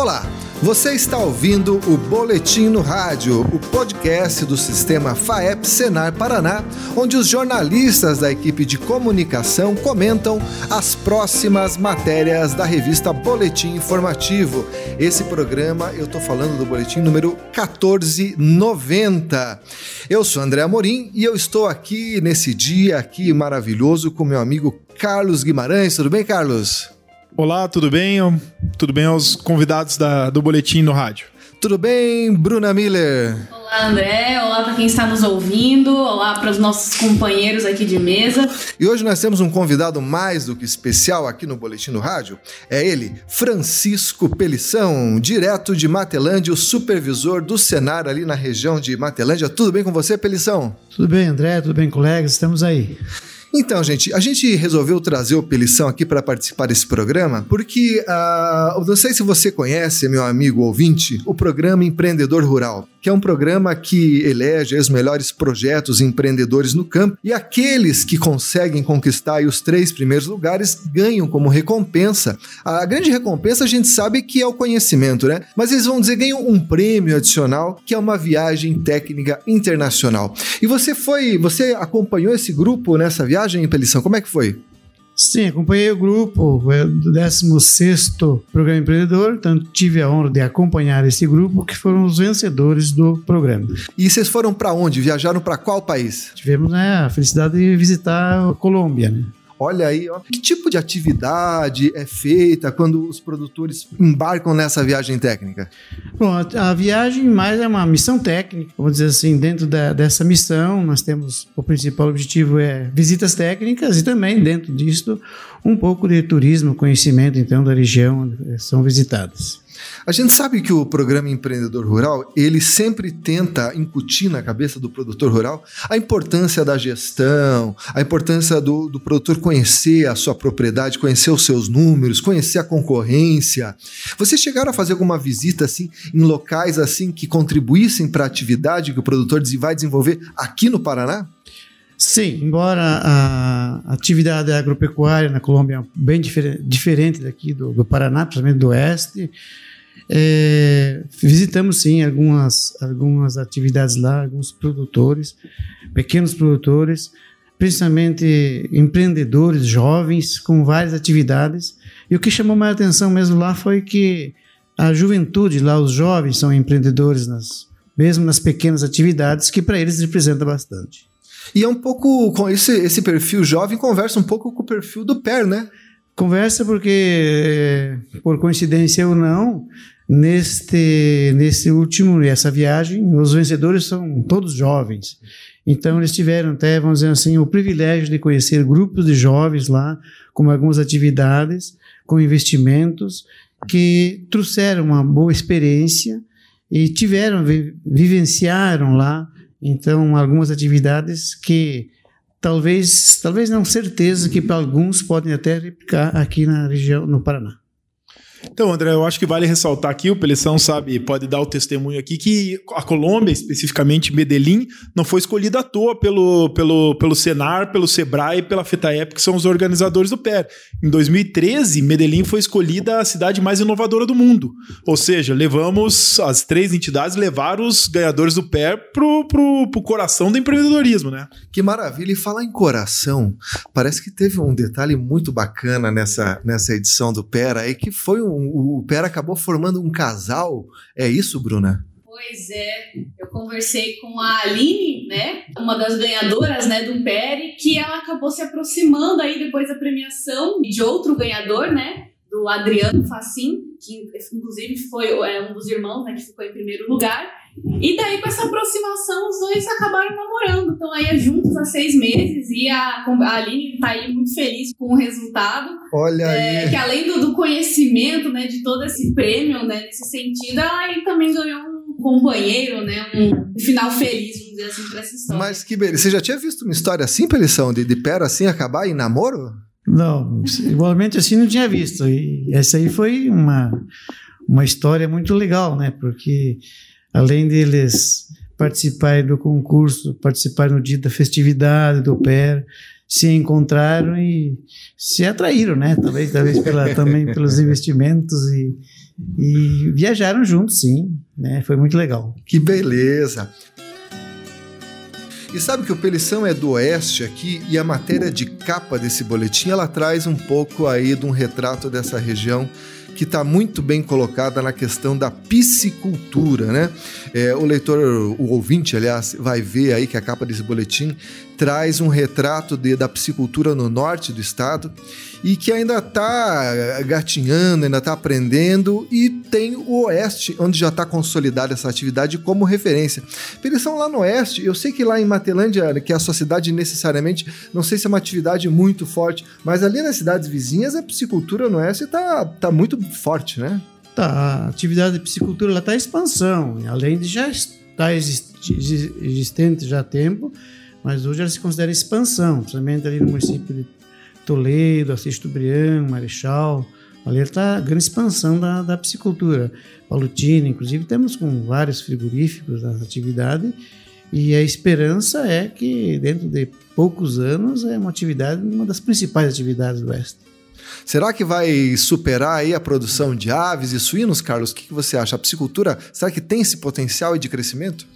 Olá, você está ouvindo o Boletim no Rádio, o podcast do sistema FAEP Senar Paraná, onde os jornalistas da equipe de comunicação comentam as próximas matérias da revista Boletim Informativo. Esse programa, eu estou falando do boletim número 1490. Eu sou André Amorim e eu estou aqui nesse dia aqui maravilhoso com meu amigo Carlos Guimarães. Tudo bem, Carlos? Olá, tudo bem? Tudo bem aos convidados da, do Boletim no Rádio? Tudo bem, Bruna Miller? Olá, André. Olá para quem está nos ouvindo. Olá para os nossos companheiros aqui de mesa. E hoje nós temos um convidado mais do que especial aqui no Boletim no Rádio. É ele, Francisco Pelição, direto de Matelândia, o supervisor do Senar ali na região de Matelândia. Tudo bem com você, Pelição? Tudo bem, André. Tudo bem, colegas. Estamos aí. Então, gente, a gente resolveu trazer o Pelição aqui para participar desse programa porque, uh, não sei se você conhece, meu amigo ouvinte, o programa Empreendedor Rural, que é um programa que elege os melhores projetos empreendedores no campo e aqueles que conseguem conquistar os três primeiros lugares ganham como recompensa. A grande recompensa a gente sabe que é o conhecimento, né? Mas eles vão dizer ganham um prêmio adicional que é uma viagem técnica internacional. E você foi, você acompanhou esse grupo nessa viagem? viagem em Pelição, como é que foi? Sim, acompanhei o grupo, do 16 Programa Empreendedor, então tive a honra de acompanhar esse grupo, que foram os vencedores do programa. E vocês foram para onde? Viajaram para qual país? Tivemos né, a felicidade de visitar a Colômbia, né? Olha aí, ó. que tipo de atividade é feita quando os produtores embarcam nessa viagem técnica? Bom, a, viagem mais é uma missão técnica, vamos dizer assim, dentro da, dessa missão nós temos, o principal objetivo é visitas técnicas e também dentro disso um pouco de turismo, conhecimento então da região onde são visitadas. A gente sabe que o programa Empreendedor Rural, ele sempre tenta incutir na cabeça do produtor rural a importância da gestão, a importância do, do produtor conhecer a sua propriedade, conhecer os seus números, conhecer a concorrência. Vocês chegaram a fazer alguma visita assim em locais assim que contribuíssem para a atividade que o produtor vai desenvolver aqui no Paraná? Sim, embora a atividade agropecuária na Colômbia é bem diferente daqui do, do Paraná, principalmente do oeste, é, visitamos sim algumas, algumas atividades lá, alguns produtores, pequenos produtores, principalmente empreendedores jovens com várias atividades. E o que chamou mais atenção mesmo lá foi que a juventude lá, os jovens são empreendedores nas, mesmo nas pequenas atividades, que para eles representa bastante. E é um pouco com esse, esse perfil jovem conversa um pouco com o perfil do PER, né? Conversa porque, por coincidência ou não, neste, nesse último, essa viagem, os vencedores são todos jovens. Então, eles tiveram até, vamos dizer assim, o privilégio de conhecer grupos de jovens lá, com algumas atividades, com investimentos, que trouxeram uma boa experiência e tiveram, vivenciaram lá, então, algumas atividades que talvez, talvez não certeza que para alguns podem até replicar aqui na região, no Paraná. Então, André, eu acho que vale ressaltar aqui, o Pelição sabe, pode dar o testemunho aqui, que a Colômbia, especificamente Medellín, não foi escolhida à toa pelo, pelo, pelo Senar, pelo Sebrae e pela FETAEP, que são os organizadores do PER. Em 2013, Medellín foi escolhida a cidade mais inovadora do mundo. Ou seja, levamos, as três entidades levaram os ganhadores do PER pro, pro, pro coração do empreendedorismo, né? Que maravilha! E falar em coração, parece que teve um detalhe muito bacana nessa, nessa edição do PER aí, que foi um o, Pera acabou formando um casal. É isso, Bruna? Pois é, eu conversei com a Aline, né, uma das ganhadoras, né, do Pere, que ela acabou se aproximando aí depois da premiação de outro ganhador, né, do Adriano Facim, que inclusive foi é, um dos irmãos, né, que ficou em primeiro lugar. E daí, com essa aproximação, os dois acabaram namorando. Então, aí, juntos há seis meses. E a, a Aline tá aí muito feliz com o resultado. Olha é, aí. Que além do, do, conhecimento, né, de todo esse prêmio, né, nesse sentido, ela aí também ganhou um companheiro, né, um final feliz, vamos dizer assim, pra essa história. Mas que beleza. Você já tinha visto uma história assim, Pelição, de, de pera assim acabar em namoro? Não, igualmente assim não tinha visto. E essa aí foi uma, uma história muito legal, né? Porque além deles participarem do concurso, participarem no dia da festividade do PER, se encontraram e se atraíram, né? Talvez, talvez pela, também pelos investimentos e, e viajaram juntos, sim. Né? Foi muito legal. Que beleza! E sabe que o Pelição é do Oeste aqui e a matéria de capa desse boletim ela traz um pouco aí de um retrato dessa região que está muito bem colocada na questão da piscicultura, né? É, o leitor, o ouvinte, aliás, vai ver aí que a capa desse boletim traz um retrato de, da piscicultura no norte do estado e que ainda está gatinhando, ainda está aprendendo e tem o oeste, onde já está consolidada essa atividade como referência. Eles são lá no oeste, eu sei que lá em Matelândia, que é a sua cidade necessariamente, não sei se é uma atividade muito forte, mas ali nas cidades vizinhas a piscicultura no oeste está tá muito forte, né? Tá, a atividade de piscicultura está em expansão, além de já estar existente já há tempo, mas hoje ela se considera expansão, principalmente ali no município de Toledo, Assis Tubrião, Marechal. Ali está a grande expansão da, da piscicultura. Palutina, inclusive, temos com vários frigoríficos na atividade e a esperança é que dentro de poucos anos é uma atividade, uma das principais atividades do Oeste. Será que vai superar aí a produção de aves e suínos, Carlos? O que, você acha? A piscicultura, será que tem esse potencial de crescimento?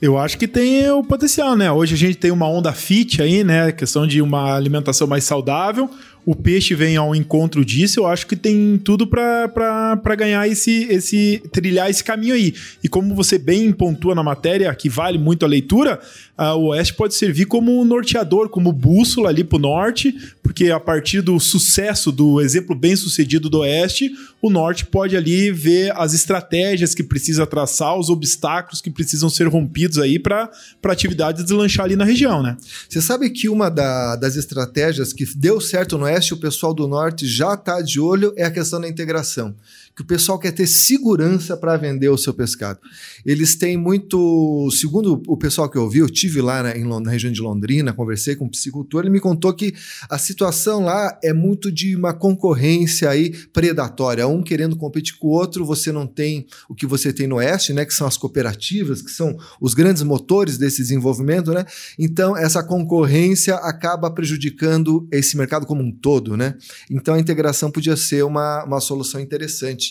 Eu acho que tem o potencial, né? Hoje a gente tem uma onda fit aí, né? Questão de uma alimentação mais saudável o peixe vem ao encontro disso, eu acho que tem tudo para ganhar esse, esse. trilhar esse caminho aí. E como você bem pontua na matéria, que vale muito a leitura, o Oeste pode servir como norteador, como bússola ali para o norte, porque a partir do sucesso, do exemplo bem sucedido do Oeste, o norte pode ali ver as estratégias que precisa traçar, os obstáculos que precisam ser rompidos aí para a atividade deslanchar ali na região, né? Você sabe que uma da, das estratégias que deu certo no Oeste Oeste, o pessoal do Norte já está de olho é a questão da integração que o pessoal quer ter segurança para vender o seu pescado. Eles têm muito, segundo o pessoal que eu ouvi, eu tive lá na, em, na região de Londrina, conversei com um psicultor, ele me contou que a situação lá é muito de uma concorrência aí predatória, um querendo competir com o outro, você não tem o que você tem no oeste, né, que são as cooperativas, que são os grandes motores desse desenvolvimento, né? Então essa concorrência acaba prejudicando esse mercado como um todo, né? Então a integração podia ser uma, uma solução interessante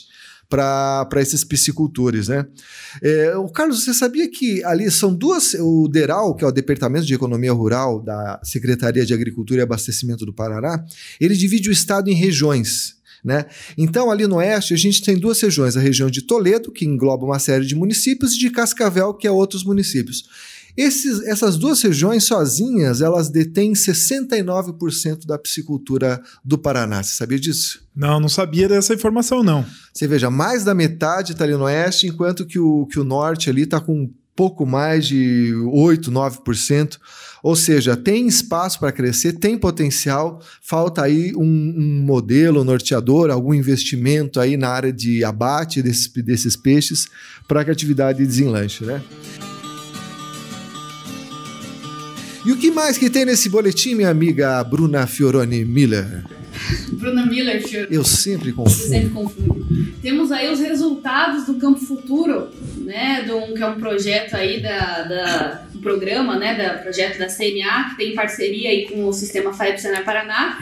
para esses piscicultores, né? É, o Carlos, você sabia que ali são duas, o DERAL, que é o Departamento de Economia Rural da Secretaria de Agricultura e Abastecimento do Paraná, ele divide o estado em regiões. Né? Então, ali no oeste, a gente tem duas regiões: a região de Toledo, que engloba uma série de municípios, e de Cascavel, que é outros municípios. Esses, essas duas regiões sozinhas, elas detêm 69% da piscicultura do Paraná. Você sabia disso? Não, não sabia dessa informação, não. Você veja, mais da metade está ali no oeste, enquanto que o, que o norte ali está com pouco mais de 8, 9%. Ou seja, tem espaço para crescer, tem potencial, falta aí um, um, modelo norteador, algum investimento aí na área de abate desses, desses peixes para que a atividade desenlanche, né? E o que mais que tem nesse boletim, minha amiga Bruna Fioroni Miller? Bruna Miller, Fioroni. Eu sempre confundo. Sempre confundo. Temos aí os resultados do Campo Futuro, né, do, que é um projeto aí da, da um programa, né, da projeto da CNA, que tem parceria aí com o Sistema FAEP Senar Paraná,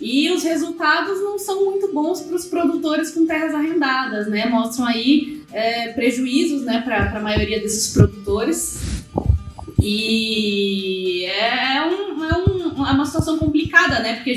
e os resultados não são muito bons para os produtores com terras arrendadas, né, mostram aí é, prejuízos, né, para a maioria desses produtores, e é, um, é, um, é uma situação complicada, né? Porque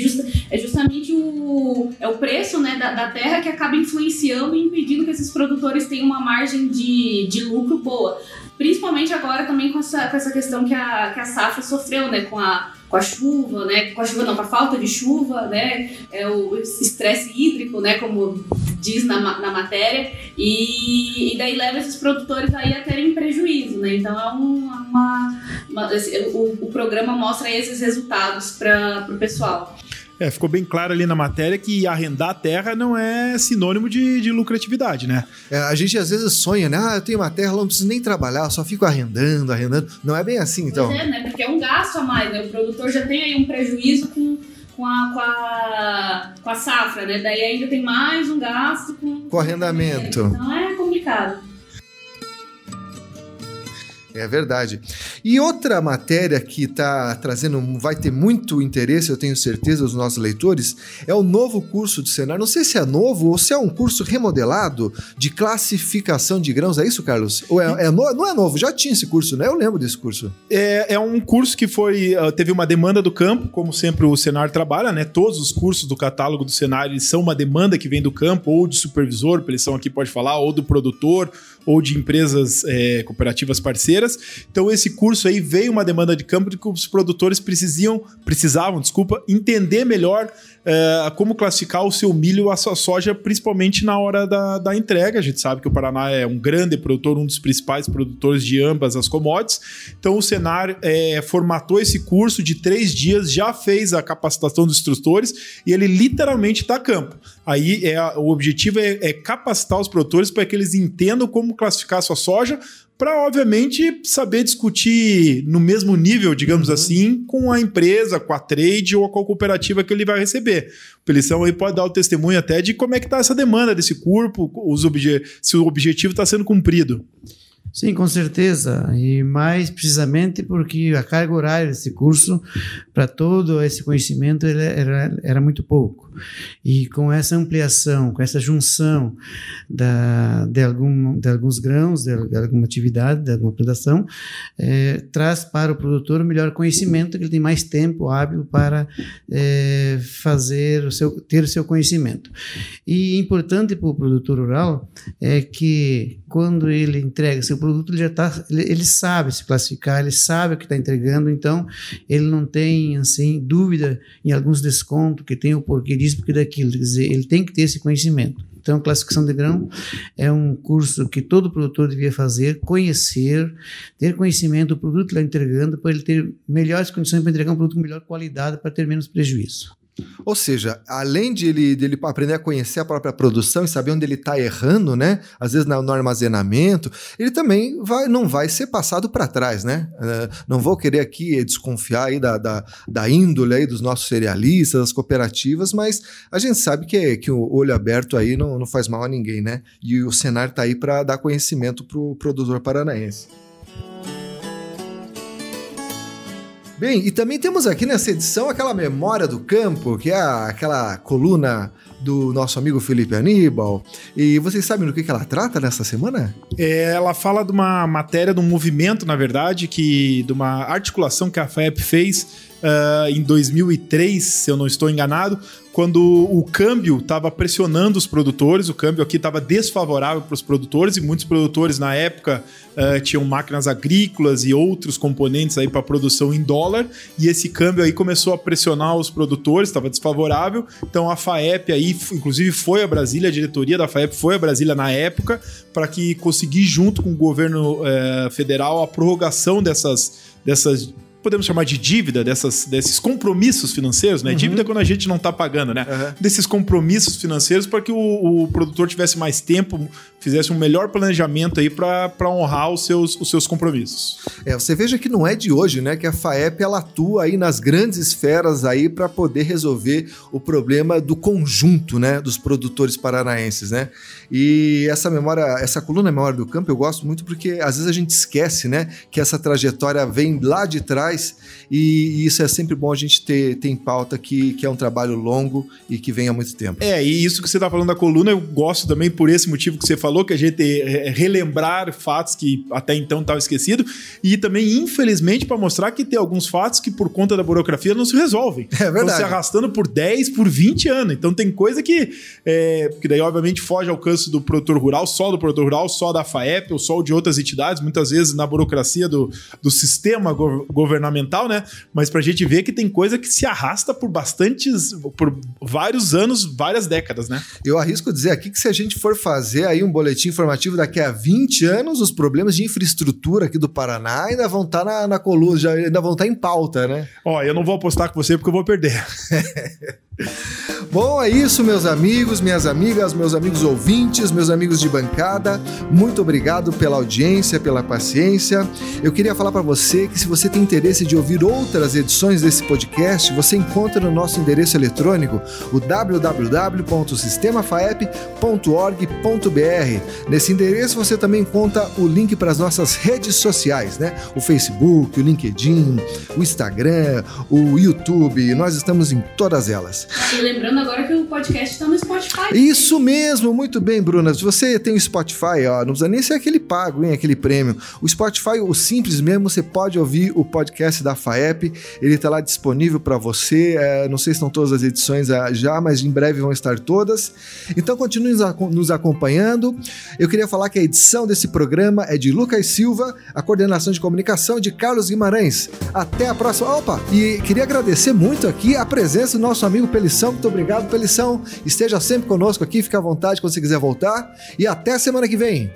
é justamente o, é o preço né, da, da, terra que acaba influenciando e impedindo que esses produtores tenham uma margem de, de lucro boa. Principalmente agora também com essa, com essa questão que a, que a safra sofreu, né? Com a, com a chuva, né? Com a chuva não, com a falta de chuva, né? É o estresse hídrico, né? Como diz na, na matéria. E, e daí leva esses produtores aí a terem prejuízo, né? Então é uma, uma o, o programa mostra esses resultados para o pessoal. É, ficou bem claro ali na matéria que arrendar terra não é sinônimo de, de lucratividade, né? É, a gente às vezes sonha, né? Ah, eu tenho uma terra, não preciso nem trabalhar, só fico arrendando, arrendando. Não é bem assim, então. Pois é, né? Porque é um gasto a mais, né? O produtor já tem aí um prejuízo com, com, a, com, a, com a safra, né? Daí ainda tem mais um gasto com, com arrendamento. Então é complicado. É verdade. E outra matéria que está trazendo, vai ter muito interesse, eu tenho certeza, dos nossos leitores, é o novo curso do Senar. Não sei se é novo ou se é um curso remodelado de classificação de grãos. É isso, Carlos? Ou é, é no, não é novo? Já tinha esse curso, né? Eu lembro desse curso. É, é um curso que foi ah, teve uma demanda do campo, como sempre o Senar trabalha, né? Todos os cursos do catálogo do eles são uma demanda que vem do campo, ou de supervisor, eles são aqui pode falar, ou do produtor, ou de empresas é, cooperativas parceiras. Então esse curso aí veio uma demanda de campo de que os produtores precisavam, precisavam, desculpa, entender melhor é, como classificar o seu milho, a sua soja, principalmente na hora da, da entrega. A gente sabe que o Paraná é um grande produtor, um dos principais produtores de ambas as commodities. Então o Senar é, formatou esse curso de três dias, já fez a capacitação dos instrutores e ele literalmente está campo. Aí é, o objetivo é, é capacitar os produtores para que eles entendam como classificar a sua soja, para, obviamente, saber discutir no mesmo nível, digamos uhum. assim, com a empresa, com a trade ou com a cooperativa que ele vai receber. O Pelição aí pode dar o testemunho até de como é que está essa demanda desse corpo, obje se o objetivo está sendo cumprido. Sim, com certeza. E mais precisamente porque a carga horária desse curso, para todo esse conhecimento, era, era muito pouco. E com essa ampliação, com essa junção da, de, algum, de alguns grãos, de, de alguma atividade, de alguma plantação, é, traz para o produtor o melhor conhecimento, que ele tem mais tempo hábil para é, fazer o seu, ter o seu conhecimento. E importante para o produtor rural é que quando ele entrega seu produto ele já tá, ele, ele sabe se classificar, ele sabe o que está entregando, então ele não tem assim dúvida em alguns descontos que tem o porquê disso, porque daquilo, quer dizer, ele tem que ter esse conhecimento. Então, classificação de grão é um curso que todo produtor devia fazer, conhecer, ter conhecimento do produto que está entregando, para ele ter melhores condições para entregar um produto com melhor qualidade, para ter menos prejuízo. Ou seja, além de ele, de ele aprender a conhecer a própria produção e saber onde ele está errando, né? Às vezes no, armazenamento, ele também vai, não vai ser passado para trás, né? Uh, não vou querer aqui desconfiar aí da, da, da, índole aí dos nossos cerealistas, das cooperativas, mas a gente sabe que, que o olho aberto aí não, não faz mal a ninguém, né? E o cenário está aí para dar conhecimento para o produtor paranaense. Bem, e também temos aqui nessa edição aquela memória do campo, que é aquela coluna do nosso amigo Felipe Aníbal. E vocês sabem do que, ela trata nessa semana? É, ela fala de uma matéria, de um movimento, na verdade, que de uma articulação que a FAEP fez uh, em 2003, se eu não estou enganado, quando o câmbio estava pressionando os produtores, o câmbio aqui estava desfavorável para os produtores e muitos produtores na época uh, tinham máquinas agrícolas e outros componentes aí para produção em dólar e esse câmbio aí começou a pressionar os produtores, estava desfavorável. Então a FAEP aí, inclusive foi a Brasília, a diretoria da FAEP foi a Brasília na época para que conseguir junto com o governo uh, federal a prorrogação dessas dessas podemos chamar de dívida, dessas, desses compromissos financeiros, né? Uhum. Dívida é quando a gente não está pagando, né? Uhum. Desses compromissos financeiros para que o, o, produtor tivesse mais tempo, fizesse um melhor planejamento aí para honrar os seus, os seus compromissos. É, você veja que não é de hoje, né? Que a FAEP ela atua aí nas grandes esferas aí para poder resolver o problema do conjunto, né? Dos produtores paranaenses, né? E essa memória, essa coluna Memória do Campo eu gosto muito porque às vezes a gente esquece, né? Que essa trajetória vem lá de trás faz, e, isso é sempre bom a gente ter, ter em pauta que, que é um trabalho longo e que vem há muito tempo. É, e isso que você está falando da coluna, eu gosto também por esse motivo que você falou, que a gente relembrar fatos que até então estavam esquecidos, e também, infelizmente, para mostrar que tem alguns fatos que, por conta da burocracia, não se resolvem. É verdade. Estão se arrastando por 10, por 20 anos. Então tem coisa que, é, que daí, obviamente, foge ao alcance do produtor rural, só do produtor rural, só da FAEP ou só de outras entidades, muitas vezes na burocracia do, do sistema governamental governamental, né? Mas pra gente ver que tem coisa que se arrasta por bastantes, por vários anos, várias décadas, né? Eu arrisco dizer aqui que se a gente for fazer aí um boletim informativo daqui a 20 anos, os problemas de infraestrutura aqui do Paraná ainda vão estar tá na, na coluna, já, ainda vão estar tá em pauta, né? Ó, eu não vou apostar com você porque eu vou perder. Bom, é isso, meus amigos, minhas amigas, meus amigos ouvintes, meus amigos de bancada. Muito obrigado pela audiência, pela paciência. Eu queria falar para você que se você tem interesse de ouvir outras edições desse podcast, você encontra no nosso endereço eletrônico o www.sistemafaep.org.br. Nesse endereço você também encontra o link para as nossas redes sociais, né? O Facebook, o LinkedIn, o Instagram, o YouTube. Nós estamos em todas elas. E lembrando agora que o podcast está no Spotify. Isso mesmo, muito bem, Bruna. Se você tem o Spotify, ó, não precisa nem ser aquele pago, hein, aquele prêmio. O Spotify, o simples mesmo, você pode ouvir o podcast da FAEP. Ele está lá disponível para você. É, não sei se estão todas as edições é, já, mas em breve vão estar todas. Então continue nos acompanhando. Eu queria falar que a edição desse programa é de Lucas Silva, a coordenação de comunicação de Carlos Guimarães. Até a próxima. Opa! E queria agradecer muito aqui a presença do nosso amigo Pelição. Muito obrigado obrigado pela lição. Esteja sempre conosco aqui, fique à vontade quando você quiser voltar. E até semana que vem.